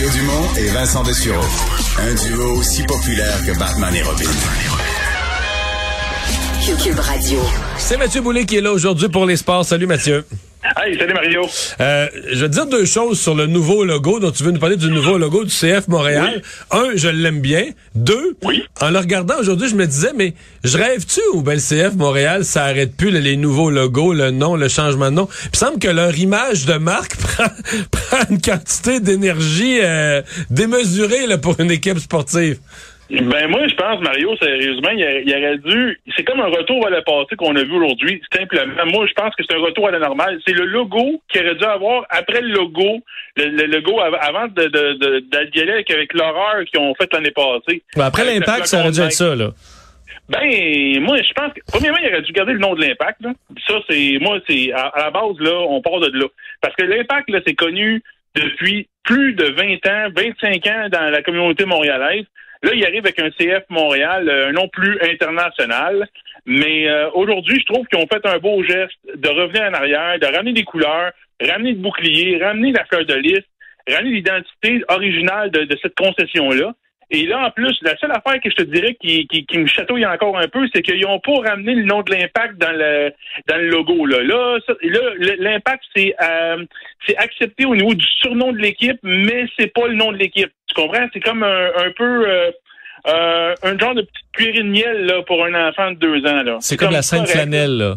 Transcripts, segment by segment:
Mario Dumont et Vincent Dessureau. Un duo aussi populaire que Batman et Robin. Cube Radio. C'est Mathieu Boulay qui est là aujourd'hui pour les sports. Salut Mathieu. Hey, salut Mario. Euh, je vais te dire deux choses sur le nouveau logo dont tu veux nous parler du nouveau logo du CF Montréal. Un, je l'aime bien. Deux, Oui. en le regardant aujourd'hui, je me disais, mais je rêve-tu? Ou ben le CF Montréal, ça arrête plus là, les nouveaux logos, le nom, le changement de nom. Il semble que leur image de marque prend, prend une quantité d'énergie euh, démesurée là, pour une équipe sportive. Ben moi, je pense, Mario, sérieusement, il, a- il aurait dû. C'est comme un retour à la passé qu'on a vu aujourd'hui. Simplement, moi, je pense que c'est un retour à la normale. C'est le logo qu'il aurait dû avoir après le logo, le, le logo av- avant de, de, avec, l'horreur qu'ils ont fait l'année passée. Ben, après l'impact, ça aurait dû être ça, là. Ben, moi, je pense que, premièrement, il aurait dû garder le nom de l'impact. là. Ça, c'est, moi, c'est, à, à la base, là, on part de là. Parce que l'impact, là, c'est connu depuis plus de 20 ans, 25 ans dans la communauté montréalaise. Là, il arrive avec un CF Montréal, euh, un nom plus international. Mais euh, aujourd'hui, je trouve qu'ils ont fait un beau geste de revenir en arrière, de ramener des couleurs, ramener le bouclier, ramener la fleur de lys, ramener l'identité originale de, de cette concession-là. Et là, en plus, la seule affaire que je te dirais qui, qui, qui me chatouille encore un peu, c'est qu'ils n'ont pas ramené le nom de l'impact dans le dans le logo. Là, là, l'impact, c'est euh, c'est accepté au niveau du surnom de l'équipe, mais c'est pas le nom de l'équipe. Tu comprends? C'est comme un, un peu euh, euh, un genre de petite cuirine de miel là, pour un enfant de deux ans. là. C'est comme la correct. flanelle, là.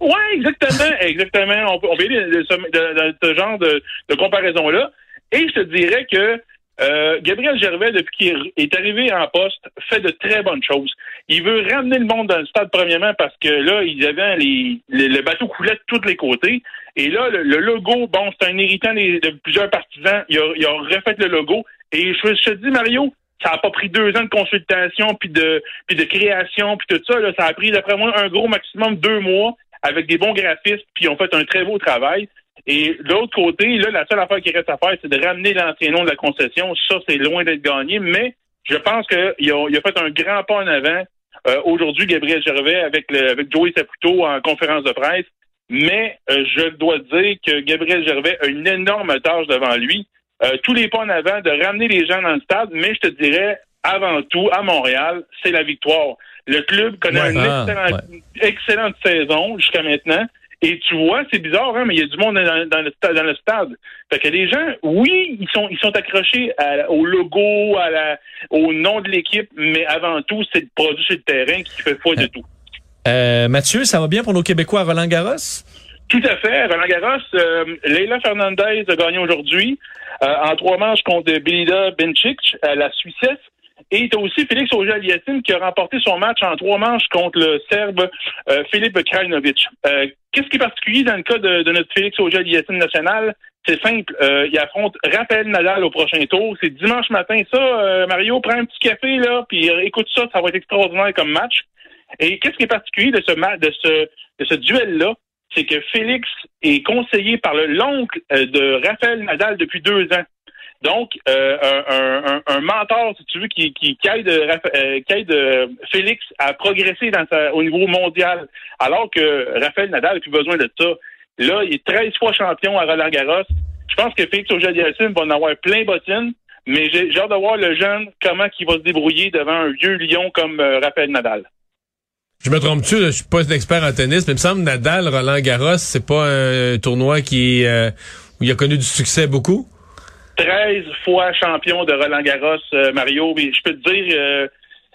Ouais, exactement, exactement. On peut, on peut aller de, ce- de- de ce genre de, de comparaison-là. Et je te dirais que euh, Gabriel Gervais, depuis qu'il est arrivé en poste, fait de très bonnes choses. Il veut ramener le monde dans le stade premièrement parce que là, il y avait les, les- le bateau coulait de tous les côtés. Et là, le, logo, bon, c'est un héritant de plusieurs partisans. Il a, refait le logo. Et je, je te dis, Mario, ça a pas pris deux ans de consultation puis de puis de création puis tout ça. Ça a pris d'après moi un gros maximum deux mois avec des bons graphistes puis ils ont fait un très beau travail. Et de l'autre côté, là, la seule affaire qui reste à faire, c'est de ramener l'ancien nom de la concession. Ça, c'est loin d'être gagné, mais je pense qu'il a, il a fait un grand pas en avant. Euh, Aujourd'hui, Gabriel Gervais avec, le, avec Joey Saputo en conférence de presse. Mais euh, je dois dire que Gabriel Gervais a une énorme tâche devant lui. Euh, tous les pas en avant de ramener les gens dans le stade, mais je te dirais, avant tout, à Montréal, c'est la victoire. Le club connaît Ouais, une ah, excellente, excellente saison jusqu'à maintenant. Et tu vois, c'est bizarre, hein, mais il y a du monde dans, dans le, stade, dans le stade. Fait que les gens, oui, ils sont, ils sont accrochés à- au logo, à la, au nom de l'équipe, mais avant tout, c'est le produit sur le terrain qui fait foi de tout. Euh, Mathieu, ça va bien pour nos Québécois à Roland Garros? Tout à fait. Roland Garros, euh, Leila Fernandez a gagné aujourd'hui euh, en trois manches contre Belida Bencic, euh, la Suissesse. Et tu as aussi Félix Auger-Aliassime qui a remporté son match en trois manches contre le Serbe euh, Philippe Krajinovic. Euh, Qu'est-ce qui est particulier dans le cas de, de notre Félix Auger-Aliassime national? C'est simple. Euh, il affronte Raphaël Nadal au prochain tour. C'est dimanche matin. Ça, euh, Mario, prends un petit café là, puis euh, écoute ça. Ça va être extraordinaire comme match. Et qu'est-ce qui est particulier de ce de ce, de ce duel-là? c'est que Félix est conseillé par le l'oncle euh, de Raphaël Nadal depuis deux ans. Donc, euh, un, un- un mentor, si tu veux, qui, qui, qui aide, euh, aide, euh, Félix à progresser dans sa- au niveau mondial, alors que Raphaël Nadal n'a plus besoin de ça. Là, il est 13 fois champion à Roland Garros. Je pense que Félix auger va en avoir plein bottines, mais j'ai hâte de voir le jeune, comment il va se débrouiller devant un vieux lion comme euh, Raphaël Nadal. Je me trompe-tu, je suis pas un expert en tennis, mais il me semble Nadal, Roland Garros, c'est pas un tournoi qui euh, où il a connu du succès beaucoup. 13 fois champion de Roland Garros, euh, Mario. Mais je peux te dire, euh,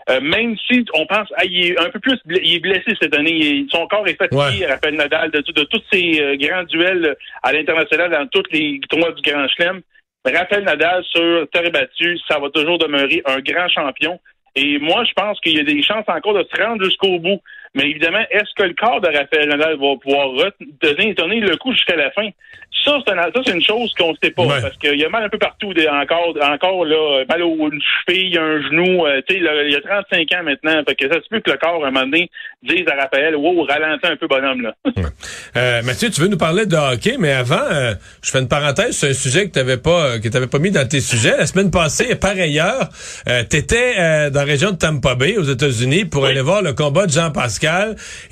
euh, même si on pense, ah, il est un peu plus, il est blessé cette année. Il son corps est fatigué, Ouais. Raphaël Nadal, de, de tous euh, grands duels à l'international dans tous les tournois du Grand Chelem. Raphaël Nadal sur terre battue, ça va toujours demeurer un grand champion. Et moi, je pense qu'il y a des chances encore de se rendre jusqu'au bout. Mais évidemment, est-ce que le corps de Raphaël Nadal va pouvoir donner, donner le coup jusqu'à la fin? Ça, c'est c'est une chose qu'on ne sait pas. Ouais. Parce qu'il y a mal un peu partout des- encore, encore là, mal au une cheville, un genou. euh, tu sais, il y a 35 ans maintenant. Fait que ça se peut que le corps, à un moment donné, dise à Raphaël, wow, ralentis un peu, bonhomme, là. Euh, Mathieu, tu veux nous parler de hockey, mais avant, euh, je fais une parenthèse sur un sujet que t'avais pas, euh, que t'avais pas mis dans tes sujets. La semaine passée, par ailleurs, euh, t'étais dans la région de Tampa Bay, aux États-Unis, pour Oui. aller voir le combat de Jean Pascal,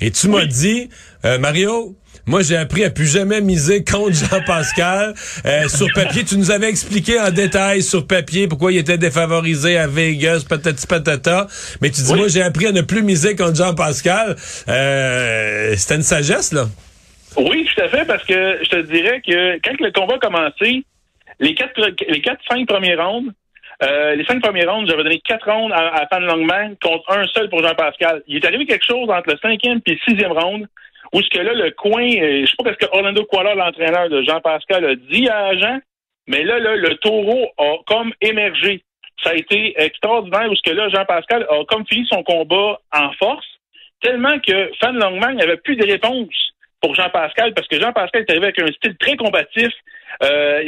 et tu m'as dit, euh, Mario, Moi, j'ai appris à plus jamais miser contre Jean-Pascal. Euh, sur papier, tu nous avais expliqué en détail sur papier pourquoi il était défavorisé à Vegas, patati patata. Mais tu dis, moi, j'ai appris à ne plus miser contre Jean-Pascal. Euh, C'était une sagesse, là. Oui, tout à fait, parce que je te dirais que quand le combat a commencé, les quatre, les quatre, cinq premiers rounds, euh, les cinq premiers rounds, j'avais donné quatre rounds à, à Fan Longman contre un seul pour Jean-Pascal. Il est arrivé quelque chose entre le cinquième et le sixième round où ce que là, le coin, euh, je sais pas ce que Orlando Kuala, l'entraîneur de Jean-Pascal, a dit à Jean, mais là, là, le taureau a comme émergé. Ça a été extraordinaire où ce que là, Jean-Pascal a comme fini son combat en force, tellement que Fan Longman n'avait plus de réponse pour Jean-Pascal, parce que Jean-Pascal est arrivé avec un style très combatif, euh,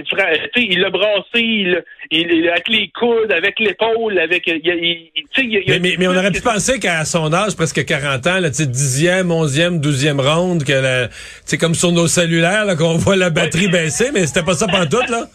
il l'a brassé, il, il, avec les coudes, avec l'épaule, avec. mais, mais, mais, on aurait pu penser qu'à son âge, presque 40 ans, là, 10e, 11e, 12e ronde, que c'est comme sur nos cellulaires, qu'on voit la batterie baisser, mais c'était pas ça pendant tout, là.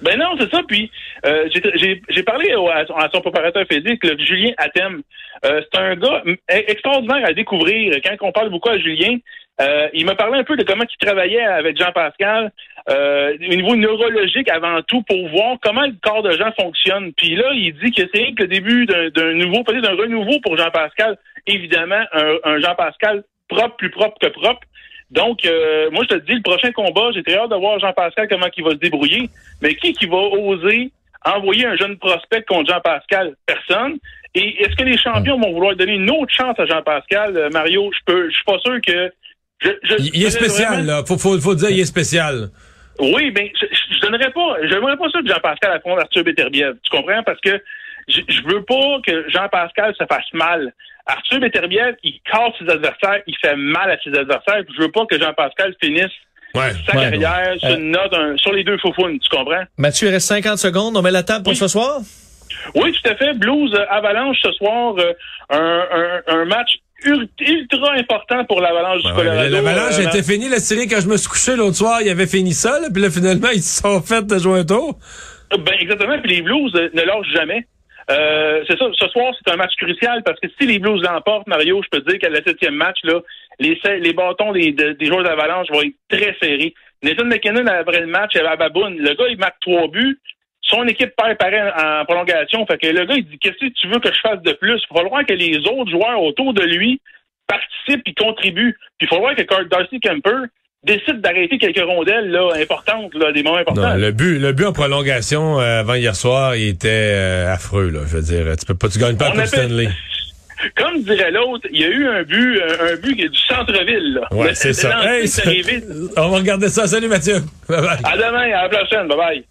Ben non, c'est ça. Puis euh, j'ai parlé à, son préparateur physique, Julien Athème. Euh, c'est un gars extraordinaire à découvrir. Quand on parle beaucoup à Julien, euh, il m'a parlé un peu de comment il travaillait avec Jean-Pascal euh, au niveau neurologique avant tout pour voir comment le corps de Jean fonctionne. Puis là, il dit que c'est le début d'un nouveau, peut-être d'un renouveau pour Jean-Pascal. Évidemment, un, Jean-Pascal propre, plus propre que propre. Donc, euh, moi, je te dis, le prochain combat, j'ai très hâte de voir Jean-Pascal comment il va se débrouiller. Mais qui qui va oser envoyer un jeune prospect contre Jean-Pascal? Personne. Et est-ce que les champions vont vouloir donner une autre chance à Jean-Pascal? Euh, Mario, je peux, je suis pas sûr que il est spécial, là. Faut, faut, faut dire, il est spécial. Oui, mais je, je donnerais pas, j'aimerais pas ça que Jean-Pascal affronte Arthur Beterbiev. Tu comprends? Parce que je, je veux pas que Jean-Pascal se fasse mal. Arthur Beterbiev, il casse ses adversaires, il fait mal à ses adversaires. Je veux pas que Jean-Pascal finisse sa carrière sur une note sur les deux faufounes. Tu comprends? Mathieu, il reste 50 secondes. On met la table pour ce soir? Oui, tout à fait. Blues euh, Avalanche ce soir, euh, un, un, un match ultra important pour l'Avalanche du Colorado. L'Avalanche euh, était fini la série quand je me suis couché l'autre soir, il avait fini ça, là, puis là finalement ils se sont fait de jouer un tour. Ben exactement, puis les Blues euh, ne lâchent jamais. Euh, c'est ça, ce soir, c'est un match crucial parce que si les Blues l'emportent, Mario, je peux te dire qu'à le septième match, là, les, les bâtons des, des joueurs d'Avalanche vont être très serrés. Nathan McKinnon, après le match, avait à Baboune. Le gars, il marque trois buts son équipe perd pareil en prolongation. Fait que le gars, il dit Qu'est-ce que tu veux que je fasse de plus? Il va falloir que les autres joueurs autour de lui participent et contribuent. Puis il va falloir que Darcy Kemper décide d'arrêter quelques rondelles là, importantes, là, des moments importants. le but, le but en prolongation euh, avant hier soir, il était euh, affreux. Là, je veux dire, tu peux pas, tu gagnes pas à Stanley. Comme dirait l'autre, il y a eu un but, un, but qui est du centre-ville. Ouais, c'est ça. on va regarder ça. Salut Mathieu. Bye bye. À demain, à la prochaine. Bye bye.